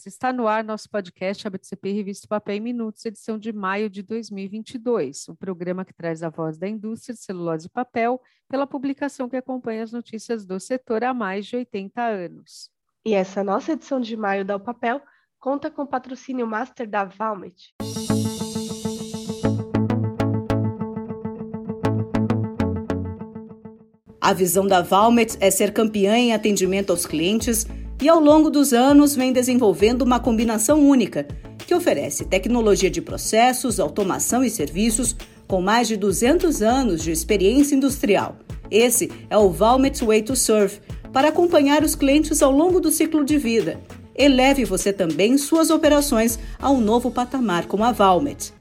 ouvintes! Está no ar nosso podcast ABCP Revista Papel em Minutos, edição de maio de 2022, o um programa que traz a voz da indústria de celulose e papel pela publicação que acompanha as notícias do setor há mais de 80 anos. E essa nossa edição de maio da O Papel conta com o patrocínio master da Valmet. A visão da Valmet é ser campeã em atendimento aos clientes e ao longo dos anos vem desenvolvendo uma combinação única que oferece tecnologia de processos, automação e serviços com mais de 200 anos de experiência industrial. Esse é o Valmet Way to Serve, para acompanhar os clientes ao longo do ciclo de vida. Eleve você também suas operações a um novo patamar com a Valmet.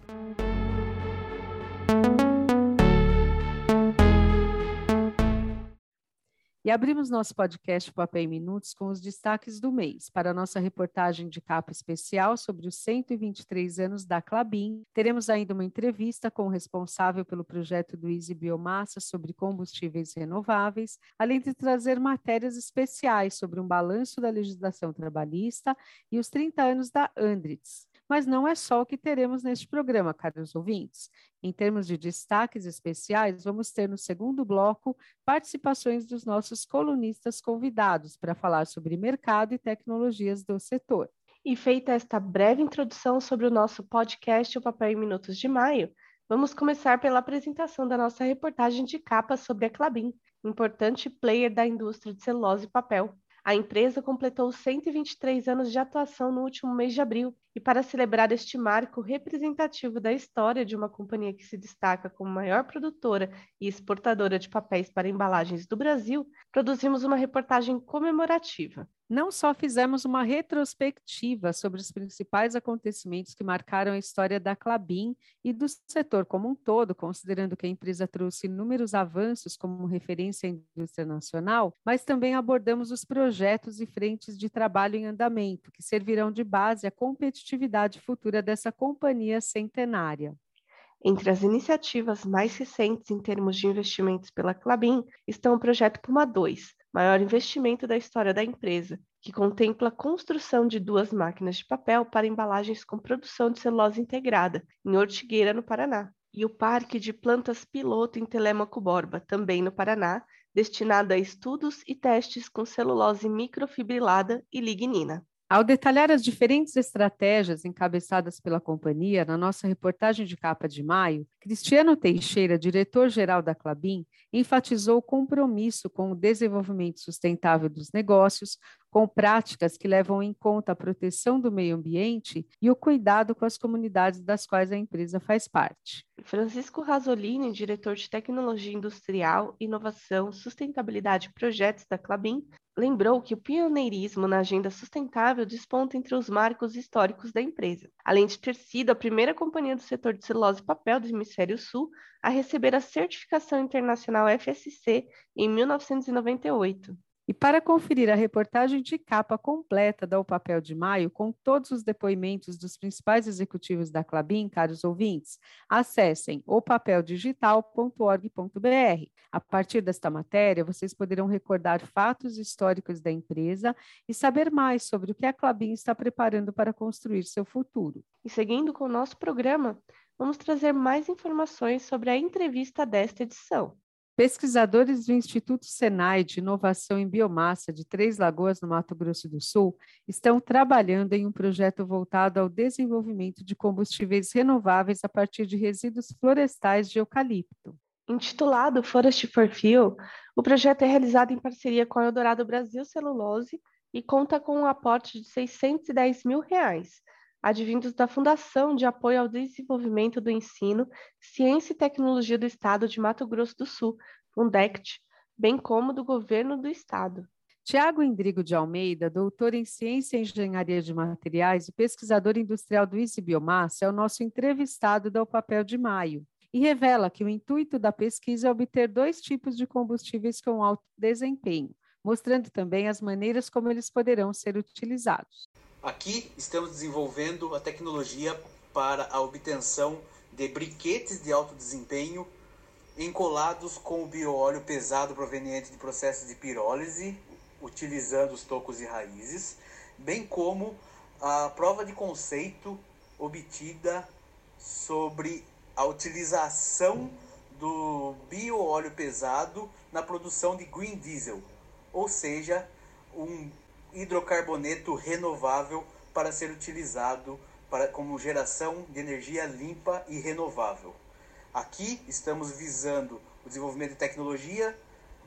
E abrimos nosso podcast Papel em Minutos com os destaques do mês. Para nossa reportagem de capa especial sobre os 123 anos da Clabin, teremos ainda uma entrevista com o responsável pelo projeto do Easy Biomassa sobre combustíveis renováveis, além de trazer matérias especiais sobre um balanço da legislação trabalhista e os 30 anos da Andritz. Mas não é só o que teremos neste programa, caros ouvintes. Em termos de destaques especiais, vamos ter no segundo bloco participações dos nossos colunistas convidados para falar sobre mercado e tecnologias do setor. E feita esta breve introdução sobre o nosso podcast O Papel em Minutos de Maio, vamos começar pela apresentação da nossa reportagem de capa sobre a Clabin, importante player da indústria de celulose e papel. A empresa completou 123 anos de atuação no último mês de abril, e para celebrar este marco representativo da história de uma companhia que se destaca como maior produtora e exportadora de papéis para embalagens do Brasil, produzimos uma reportagem comemorativa não só fizemos uma retrospectiva sobre os principais acontecimentos que marcaram a história da Clabin e do setor como um todo, considerando que a empresa trouxe inúmeros avanços como referência à indústria nacional, mas também abordamos os projetos e frentes de trabalho em andamento, que servirão de base à competitividade futura dessa companhia centenária. Entre as iniciativas mais recentes em termos de investimentos pela Clabin estão o projeto Puma 2, maior investimento da história da empresa, que contempla a construção de duas máquinas de papel para embalagens com produção de celulose integrada, em Ortigueira, no Paraná, e o Parque de Plantas Piloto em Telêmaco Borba, também no Paraná, destinado a estudos e testes com celulose microfibrilada e lignina. Ao detalhar as diferentes estratégias encabeçadas pela companhia na nossa reportagem de capa de maio, Cristiano Teixeira, diretor-geral da Clabin, enfatizou o compromisso com o desenvolvimento sustentável dos negócios, com práticas que levam em conta a proteção do meio ambiente e o cuidado com as comunidades das quais a empresa faz parte. Francisco Rasolini, diretor de Tecnologia Industrial, Inovação, Sustentabilidade e Projetos da Clabin, lembrou que o pioneirismo na agenda sustentável desponta entre os marcos históricos da empresa, além de ter sido a primeira companhia do setor de celulose e papel do Hemisfério Sul a receber a certificação internacional FSC em 1998. E para conferir a reportagem de capa completa da O Papel de Maio, com todos os depoimentos dos principais executivos da Clabin, caros ouvintes, acessem opapeldigital.org.br. A partir desta matéria, vocês poderão recordar fatos históricos da empresa e saber mais sobre o que a Clabin está preparando para construir seu futuro. E seguindo com o nosso programa, vamos trazer mais informações sobre a entrevista desta edição. Pesquisadores do Instituto Senai de Inovação em Biomassa de Três Lagoas, no Mato Grosso do Sul, estão trabalhando em um projeto voltado ao desenvolvimento de combustíveis renováveis a partir de resíduos florestais de eucalipto. Intitulado Forest for Fuel, o projeto é realizado em parceria com a Eldorado Brasil Celulose e conta com um aporte de 610 mil reais, advindos da Fundação de Apoio ao Desenvolvimento do Ensino, Ciência e Tecnologia do Estado de Mato Grosso do Sul, Fundect, bem como do Governo do Estado. Tiago Indrigo de Almeida, doutor em Ciência e Engenharia de Materiais e pesquisador industrial do Easy Biomassa, é o nosso entrevistado do Papel de Maio e revela que o intuito da pesquisa é obter dois tipos de combustíveis com alto desempenho, mostrando também as maneiras como eles poderão ser utilizados. Aqui estamos desenvolvendo a tecnologia para a obtenção de briquetes de alto desempenho encolados com o bioóleo pesado proveniente de processos de pirólise, utilizando os tocos e raízes, bem como a prova de conceito obtida sobre a utilização do bioóleo pesado na produção de green diesel, ou seja, um hidrocarboneto renovável para ser utilizado para, como geração de energia limpa e renovável. Aqui estamos visando o desenvolvimento de tecnologia,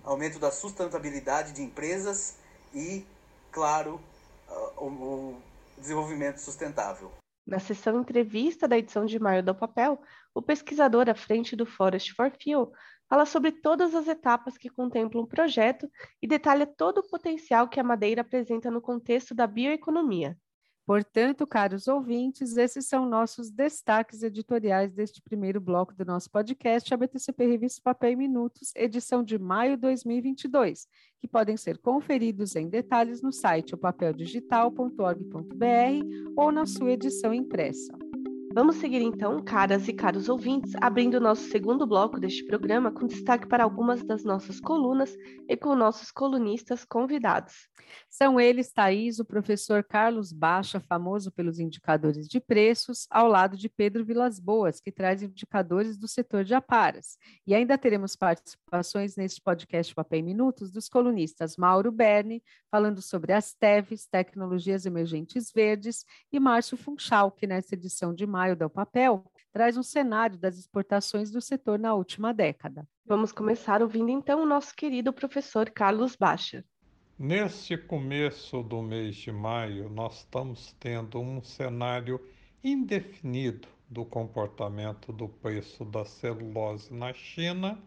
aumento da sustentabilidade de empresas e, claro, o, desenvolvimento sustentável. Na sessão entrevista da edição de maio do Papel, o pesquisador à frente do Forest for Fuel fala sobre todas as etapas que contemplam o projeto e detalha todo o potencial que a madeira apresenta no contexto da bioeconomia. Portanto, caros ouvintes, esses são nossos destaques editoriais deste primeiro bloco do nosso podcast, a BTCP Revista Papel e Minutos, edição de maio de 2022, que podem ser conferidos em detalhes no site opapeldigital.org.br ou na sua edição impressa. Vamos seguir então, caras e caros ouvintes, abrindo o nosso segundo bloco deste programa com destaque para algumas das nossas colunas e com nossos colunistas convidados. São eles, Thaís, o professor Carlos Baixa, famoso pelos indicadores de preços, ao lado de Pedro Vilas Boas, que traz indicadores do setor de aparas. E ainda teremos participações neste podcast Papel em Minutos dos colunistas Mauro Berni, falando sobre as TEVs, Tecnologias Emergentes Verdes, e Márcio Funchal, que nesta edição de maio maio do papel, traz um cenário das exportações do setor na última década. Vamos começar ouvindo então o nosso querido professor Carlos Baixa. Neste começo do mês de maio, nós estamos tendo um cenário indefinido do comportamento do preço da celulose na China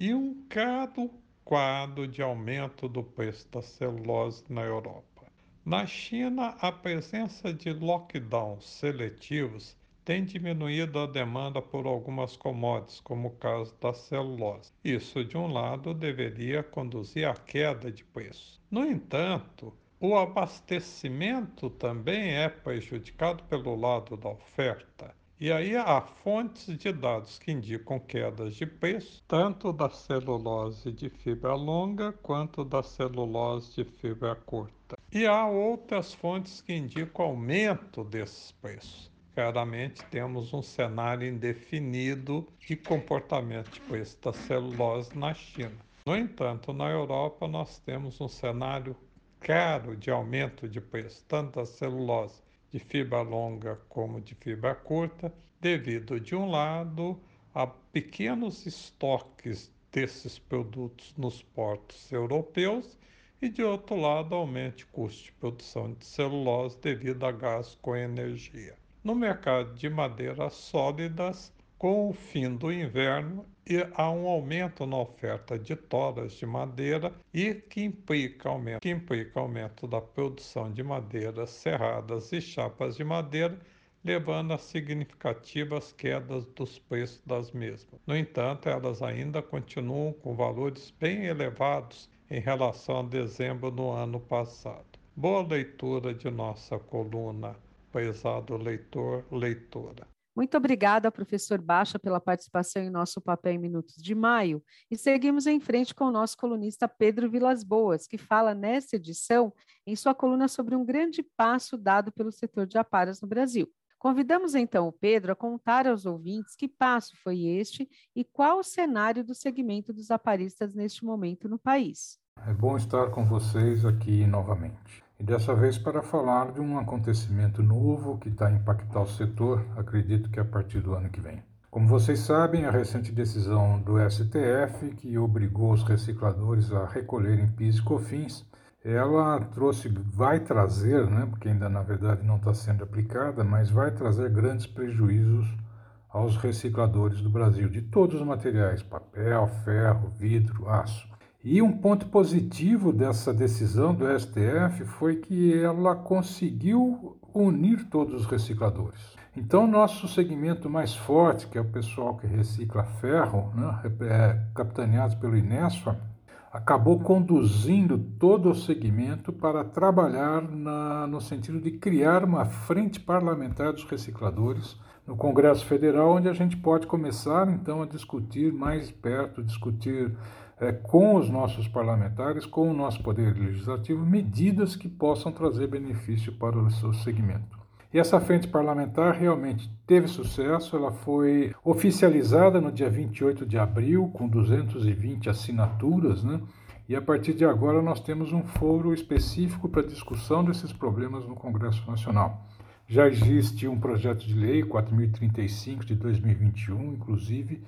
e um claro quadro de aumento do preço da celulose na Europa. Na China, a presença de lockdowns seletivos tem diminuído a demanda por algumas commodities, como o caso da celulose. Isso, de um lado, deveria conduzir à queda de preço. No entanto, o abastecimento também é prejudicado pelo lado da oferta. E aí há fontes de dados que indicam quedas de preço, tanto da celulose de fibra longa quanto da celulose de fibra curta. E há outras fontes que indicam aumento desses preços claramente temos um cenário indefinido de comportamento de preço da celulose na China. No entanto, na Europa nós temos um cenário caro de aumento de preço, tanto da celulose de fibra longa como de fibra curta, devido, de um lado, a pequenos estoques desses produtos nos portos europeus e, de outro lado, aumento de custo de produção de celulose devido a gás com energia no mercado de madeiras sólidas com o fim do inverno e há um aumento na oferta de toras de madeira e que implica aumento, que implica aumento da produção de madeiras serradas e chapas de madeira, levando a significativas quedas dos preços das mesmas. No entanto, elas ainda continuam com valores bem elevados em relação a dezembro do ano passado. Boa leitura de nossa coluna prezado leitor, leitora. Muito obrigada, professor Baixa, pela participação em nosso Papel em Minutos de Maio. E seguimos em frente com o nosso colunista Pedro Vilas Boas, que fala nesta edição em sua coluna sobre um grande passo dado pelo setor de aparas no Brasil. Convidamos então o Pedro a contar aos ouvintes que passo foi este e qual o cenário do segmento dos aparistas neste momento no país. É bom estar com vocês aqui novamente e dessa vez para falar de um acontecimento novo que está a impactar o setor, acredito que a partir do ano que vem. Como vocês sabem, a recente decisão do STF, que obrigou os recicladores a recolherem PIS e COFINS, ela trouxe, vai trazer, né, porque ainda na verdade não está sendo aplicada, mas vai trazer grandes prejuízos aos recicladores do Brasil, de todos os materiais, papel, ferro, vidro, aço. E um ponto positivo dessa decisão do STF foi que ela conseguiu unir todos os recicladores. Então, nosso segmento mais forte, que é o pessoal que recicla ferro, né, é, capitaneado pelo Inesfa, acabou conduzindo todo o segmento para trabalhar na, no sentido de criar uma frente parlamentar dos recicladores no Congresso Federal, onde a gente pode começar então a discutir mais perto, discutir é, com os nossos parlamentares, com o nosso poder legislativo, medidas que possam trazer benefício para o seu segmento. E essa frente parlamentar realmente teve sucesso, ela foi oficializada no dia 28 de abril, com 220 assinaturas, né? E a partir de agora nós temos um foro específico para discussão desses problemas no Congresso Nacional. Já existe um projeto de lei 4035 de 2021, inclusive,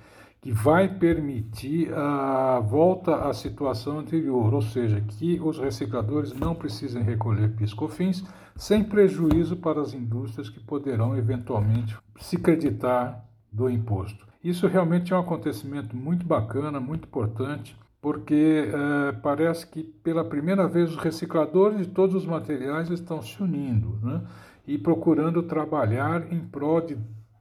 que vai permitir a volta à situação anterior, ou seja, que os recicladores não precisem recolher piscofins sem prejuízo para as indústrias que poderão eventualmente se creditar do imposto. Isso realmente é um acontecimento muito bacana, muito importante, porque é, parece que pela primeira vez os recicladores de todos os materiais estão se unindo né, e procurando trabalhar em prol de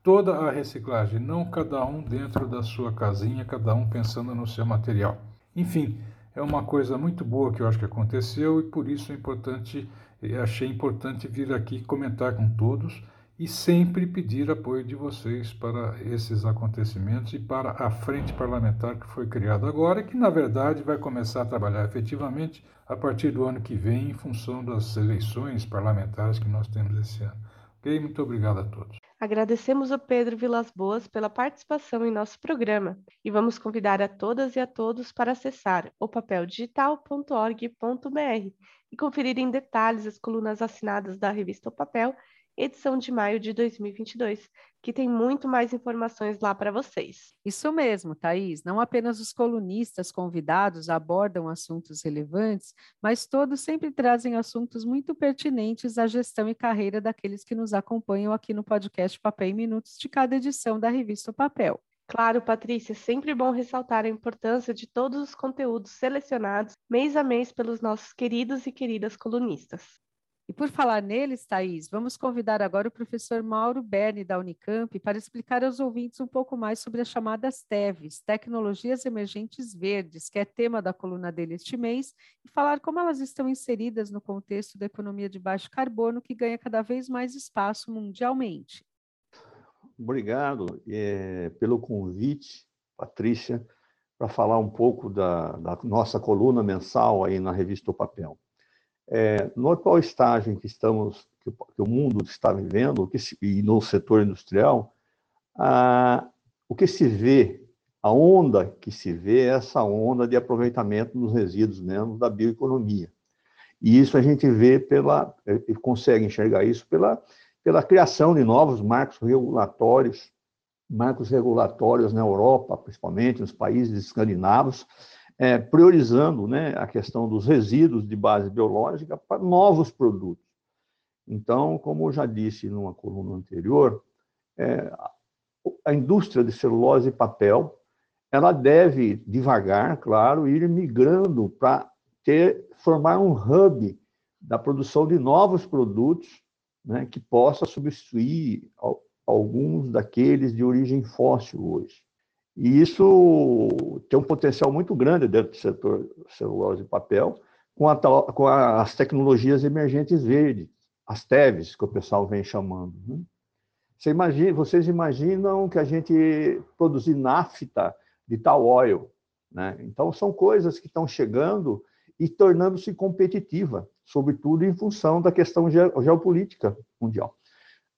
toda a reciclagem, não cada um dentro da sua casinha, cada um pensando no seu material. Enfim, é uma coisa muito boa que eu acho que aconteceu e por isso é importante achei importante vir aqui comentar com todos e sempre pedir apoio de vocês para esses acontecimentos e para a frente parlamentar que foi criada agora e que, na verdade, vai começar a trabalhar efetivamente a partir do ano que vem, em função das eleições parlamentares que nós temos esse ano. Ok? Muito obrigado a todos. Agradecemos ao Pedro Vilas Boas pela participação em nosso programa e vamos convidar a todas e a todos para acessar opapeldigital.org.br e conferir em detalhes as colunas assinadas da revista O Papel, edição de maio de 2022, que tem muito mais informações lá para vocês. Isso mesmo, Thaís. Não apenas os colunistas convidados abordam assuntos relevantes, mas todos sempre trazem assuntos muito pertinentes à gestão e carreira daqueles que nos acompanham aqui no podcast Papel em Minutos de cada edição da revista Papel. Claro, Patrícia, é sempre bom ressaltar a importância de todos os conteúdos selecionados mês a mês pelos nossos queridos e queridas colunistas. Por falar neles, Thaís, vamos convidar agora o professor Mauro Berni, da Unicamp, para explicar aos ouvintes um pouco mais sobre as chamadas TEVs, Tecnologias Emergentes Verdes, que é tema da coluna dele este mês, e falar como elas estão inseridas no contexto da economia de baixo carbono, que ganha cada vez mais espaço mundialmente. Obrigado é, pelo convite, Patrícia, para falar um pouco da, da, nossa coluna mensal aí na revista O Papel. É, no atual estágio em que estamos, que, que o mundo está vivendo, se, e no setor industrial, a, o que se vê, a onda que se vê é essa onda de aproveitamento dos resíduos mesmo da bioeconomia. E isso a gente vê pela, consegue enxergar isso pela pela criação de novos marcos regulatórios, marcos regulatórios na Europa, principalmente nos países escandinavos, é, priorizando né, a questão dos resíduos de base biológica para novos produtos. Então, como eu já disse numa coluna anterior, é, a indústria de celulose e papel ela deve devagar, claro, ir migrando para ter formar um hub da produção de novos produtos né, que possa substituir alguns daqueles de origem fóssil hoje. E isso tem um potencial muito grande dentro do setor celulose e papel, com, a, com as tecnologias emergentes verdes, as TEVs, que o pessoal vem chamando. Né? Você imagina, vocês imaginam que a gente produzir nafta de tal oil. Né? Então, são coisas que estão chegando e tornando-se competitiva sobretudo em função da questão geopolítica mundial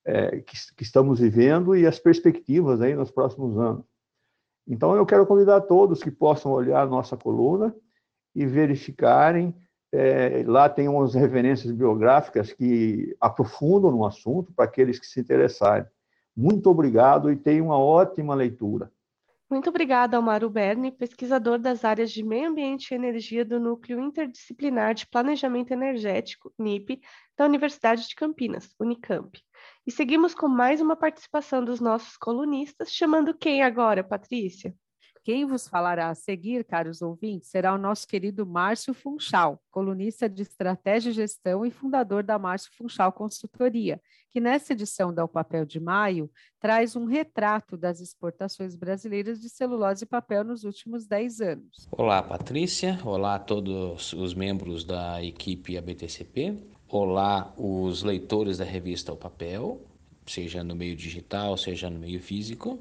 é, que, que, estamos vivendo e as perspectivas aí nos próximos anos. Então, eu quero convidar todos que possam olhar a nossa coluna e verificarem. É, lá tem umas referências biográficas que aprofundam no assunto para aqueles que se interessarem. Muito obrigado e tenham uma ótima leitura. Muito obrigada ao Berni, pesquisador das áreas de Meio Ambiente e Energia do Núcleo Interdisciplinar de Planejamento Energético, NIP, da Universidade de Campinas, Unicamp. E seguimos com mais uma participação dos nossos colunistas, chamando quem agora, Patrícia? Quem vos falará a seguir, caros ouvintes, será o nosso querido Márcio Funchal, colunista de Estratégia e Gestão e fundador da Márcio Funchal Consultoria, que nessa edição da O Papel de Maio traz um retrato das exportações brasileiras de celulose e papel nos últimos 10 anos. Olá, Patrícia. Olá a todos os membros da equipe ABTCP. Olá, os leitores da revista O Papel. seja no meio digital, seja no meio físico.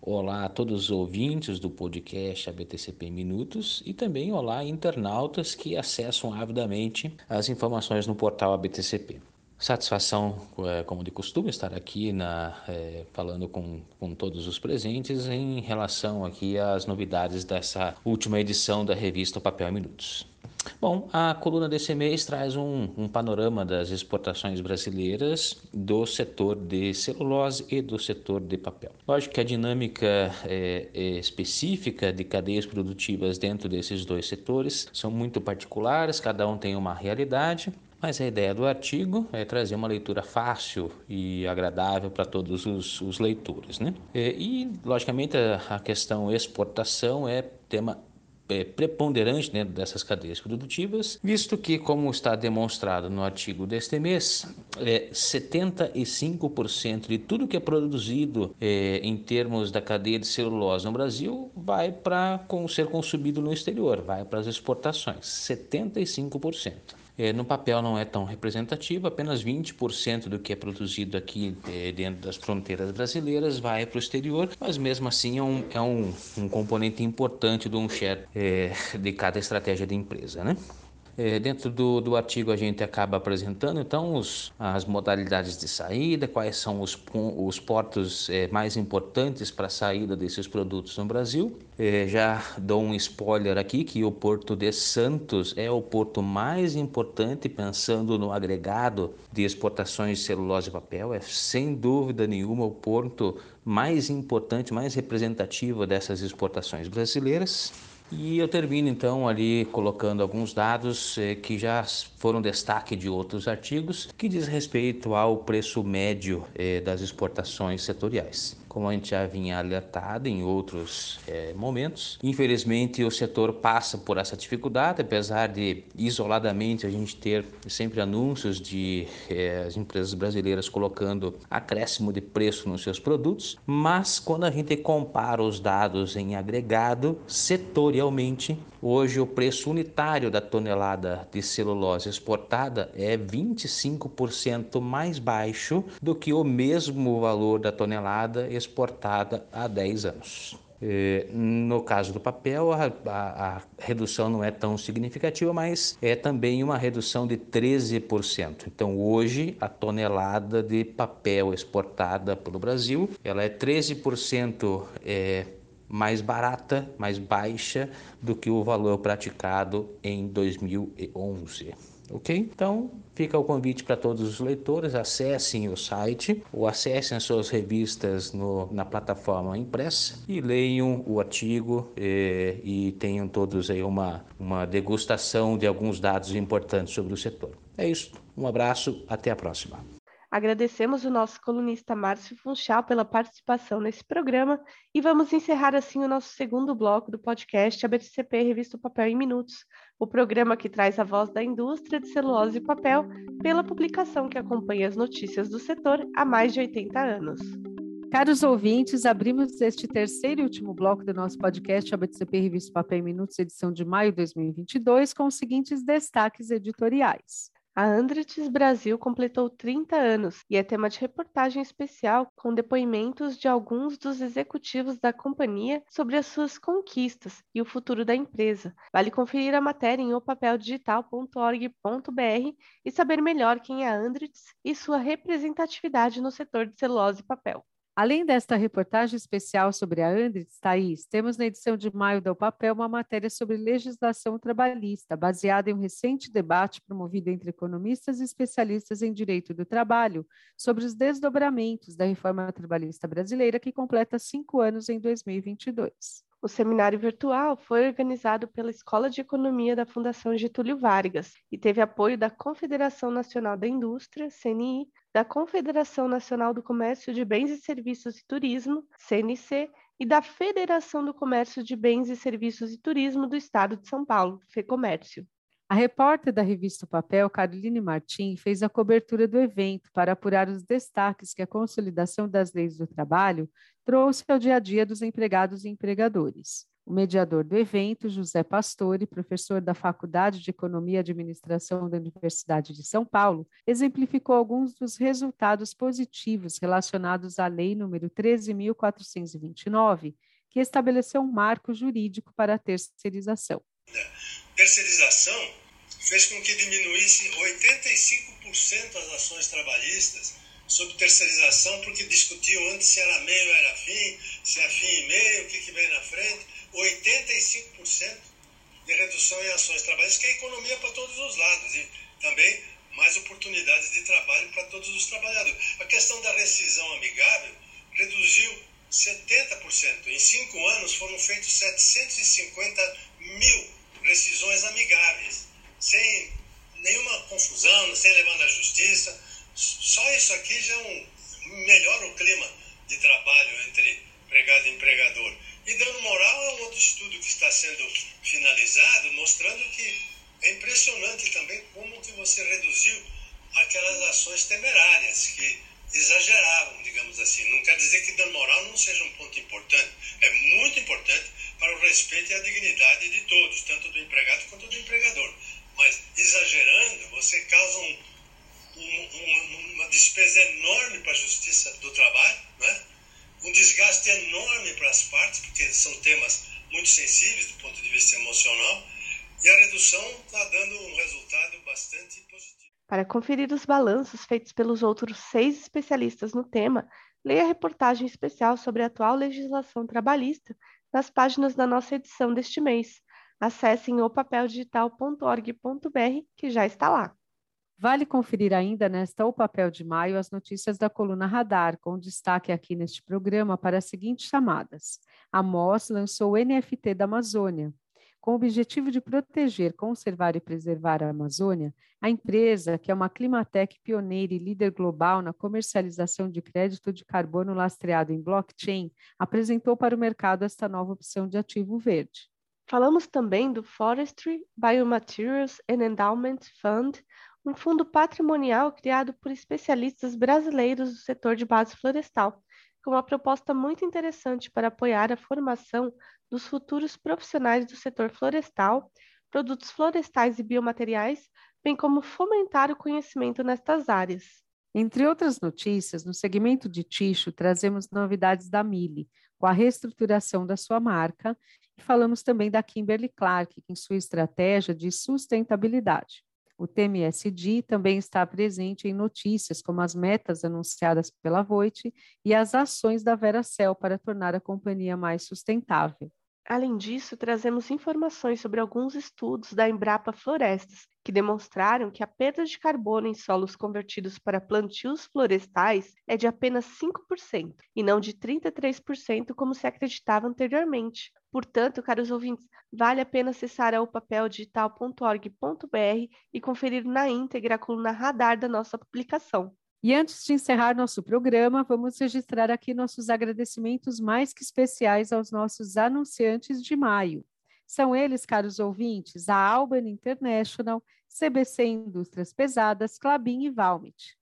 Olá a todos os ouvintes do podcast ABTCP Minutos e também olá internautas que acessam avidamente as informações no portal ABTCP. Satisfação, é, como de costume, estar aqui na, é, falando com, com todos os presentes em relação aqui às novidades dessa última edição da revista Papel Minutos. Bom, a coluna desse mês traz um, um, panorama das exportações brasileiras do setor de celulose e do setor de papel. Lógico que a dinâmica é, é específica de cadeias produtivas dentro desses dois setores são muito particulares, cada um tem uma realidade. Mas a ideia do artigo é trazer uma leitura fácil e agradável para todos os, os leitores. Né? E, e logicamente, a, a questão exportação é tema é, preponderante dentro dessas cadeias produtivas, visto que, como está demonstrado no artigo deste mês, é, 75% de tudo que é produzido é, em termos da cadeia de celulose no Brasil vai para ser consumido no exterior, vai para as exportações, 75%. É, no papel não é tão representativo, apenas 20% do que é produzido aqui é, dentro das fronteiras brasileiras vai para o exterior, mas mesmo assim é um, é um, um componente importante do um share é, de cada estratégia de empresa. Né? É, dentro do, do artigo a gente acaba apresentando então os, as modalidades de saída, quais são os, os portos é, mais importantes para a saída desses produtos no Brasil. É, já dou um spoiler aqui que o Porto de Santos é o porto mais importante pensando no agregado de exportações de celulose e papel. É sem dúvida nenhuma o porto mais importante, mais representativo dessas exportações brasileiras. E eu termino então ali colocando alguns dados eh, que já foram destaque de outros artigos, que diz respeito ao preço médio eh, das exportações setoriais como a gente já vinha alertado em outros é, momentos. Infelizmente, o setor passa por essa dificuldade, apesar de isoladamente a gente ter sempre anúncios de é, as empresas brasileiras colocando acréscimo de preço nos seus produtos, mas quando a gente compara os dados em agregado, setorialmente, hoje o preço unitário da tonelada de celulose exportada é 25% mais baixo do que o mesmo valor da tonelada exportada há 10 anos. No caso do papel, a, a, a, redução não é tão significativa, mas é também uma redução de 13%. Então, hoje, a tonelada de papel exportada pelo Brasil, ela é 13% é, mais barata, mais baixa do que o valor praticado em 2011 ok? Então, fica o convite para todos os leitores, acessem o site ou acessem as suas revistas no, na plataforma impressa e leiam o artigo eh, e tenham todos aí uma, uma degustação de alguns dados importantes sobre o setor. É isso, um abraço, até a próxima. Agradecemos o nosso colunista Márcio Funchal pela participação nesse programa e vamos encerrar assim o nosso segundo bloco do podcast ABCP Revista Papel em Minutos, o programa que traz a voz da indústria de celulose e papel pela publicação que acompanha as notícias do setor há mais de 80 anos. Caros ouvintes, abrimos este terceiro e último bloco do nosso podcast ABCP Revista Papel em Minutos, edição de maio de 2022, com os seguintes destaques editoriais. A Andritz Brasil completou 30 anos e é tema de reportagem especial com depoimentos de alguns dos executivos da companhia sobre as suas conquistas e o futuro da empresa. Vale conferir a matéria em opapeldigital.org.br e saber melhor quem é a Andritz e sua representatividade no setor de celulose e papel. Além desta reportagem especial sobre a Andritz, Thaís, temos na edição de maio do Papel uma matéria sobre legislação trabalhista, baseada em um recente debate promovido entre economistas e especialistas em direito do trabalho sobre os desdobramentos da reforma trabalhista brasileira, que completa cinco anos em 2022. O seminário virtual foi organizado pela Escola de Economia da Fundação Getúlio Vargas e teve apoio da Confederação Nacional da Indústria, CNI, da Confederação Nacional do Comércio de Bens e Serviços e Turismo, CNC, e da Federação do Comércio de Bens e Serviços e Turismo do Estado de São Paulo, FEComércio. A repórter da revista Papel, Caroline Martim, fez a cobertura do evento para apurar os destaques que a consolidação das leis do trabalho trouxe ao dia a dia dos empregados e empregadores. O mediador do evento, José Pastore, professor da Faculdade de Economia e Administração da Universidade de São Paulo, exemplificou alguns dos resultados positivos relacionados à Lei nº 13.429, que estabeleceu um marco jurídico para a terceirização. Terceirização fez com que diminuísse 85% as ações trabalhistas sobre terceirização, porque discutiam antes se era meio ou era fim, se é fim e meio, o que, que vem na frente. 85% de redução em ações trabalhistas, que é economia para todos os lados e também mais oportunidades de trabalho para todos os trabalhadores. A questão da rescisão amigável reduziu 70%. Em cinco anos foram feitos 750 mil rescisões amigáveis, sem nenhuma confusão, sem levar na justiça. Só isso aqui já é um, melhora o clima de trabalho entre empregado e empregador. E dano moral é um outro estudo que está sendo finalizado, mostrando que é impressionante também como que você reduziu aquelas ações temerárias que exageravam, digamos assim. Não quer dizer que dano moral não seja um ponto importante. É muito importante para o respeito e a dignidade de todos, tanto do empregado quanto do empregador. Mas exagerando, você causa um, um, uma despesa enorme para a justiça do trabalho, né? Um desgaste enorme para as partes, porque são temas muito sensíveis do ponto de vista emocional, e a redução está dando um resultado bastante positivo. Para conferir os balanços feitos pelos outros seis especialistas no tema, leia a reportagem especial sobre a atual legislação trabalhista nas páginas da nossa edição deste mês. Acessem opapeldigital.org.br, que já está lá. Vale conferir ainda nesta O Papel de Maio as notícias da coluna Radar, com destaque aqui neste programa para as seguintes chamadas. A MOS lançou o NFT da Amazônia. Com o objetivo de proteger, conservar e preservar a Amazônia, a empresa, que é uma Climatec pioneira e líder global na comercialização de crédito de carbono lastreado em blockchain, apresentou para o mercado esta nova opção de ativo verde. Falamos também do Forestry Biomaterials and Endowment Fund, um fundo patrimonial criado por especialistas brasileiros do setor de base florestal, com uma proposta muito interessante para apoiar a formação dos futuros profissionais do setor florestal, produtos florestais e biomateriais, bem como fomentar o conhecimento nestas áreas. Entre outras notícias, no segmento de ticho, trazemos novidades da Mille, com a reestruturação da sua marca, e falamos também da Kimberly Clark, em sua estratégia de sustentabilidade. O TMSD também está presente em notícias como as metas anunciadas pela Voit e as ações da Veracel para tornar a companhia mais sustentável. Além disso, trazemos informações sobre alguns estudos da Embrapa Florestas, que demonstraram que a perda de carbono em solos convertidos para plantios florestais é de apenas 5%, e não de 33%, como se acreditava anteriormente. Portanto, caros ouvintes, vale a pena acessar a opapeldigital.org.br e conferir na íntegra a coluna radar da nossa publicação. E antes de encerrar nosso programa, vamos registrar aqui nossos agradecimentos mais que especiais aos nossos anunciantes de maio. São eles, caros ouvintes, a Alban International, CBC Indústrias Pesadas, Clabin e Valmit.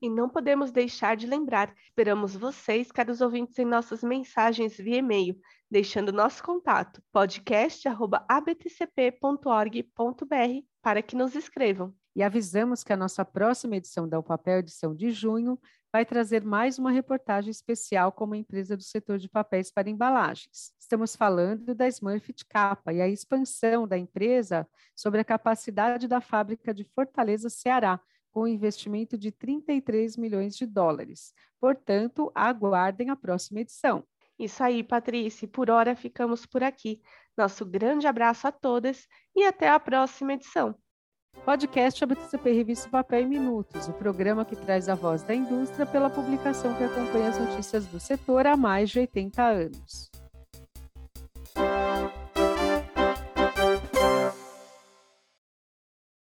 E não podemos deixar de lembrar, esperamos vocês, caros ouvintes, em nossas mensagens via e-mail, deixando nosso contato podcast.abtcp.org.br para que nos escrevam e avisamos que a nossa próxima edição da O Papel, edição de junho, vai trazer mais uma reportagem especial como empresa do setor de papéis para embalagens. Estamos falando da Smurfit Capa e a expansão da empresa sobre a capacidade da fábrica de Fortaleza, Ceará, com um investimento de 33 milhões de dólares. Portanto, aguardem a próxima edição. Isso aí, Patrícia. Por hora ficamos por aqui. Nosso grande abraço a todas e até a próxima edição. Podcast ABTCP Revista Papel em Minutos, o programa que traz a voz da indústria pela publicação que acompanha as notícias do setor há mais de 80 anos.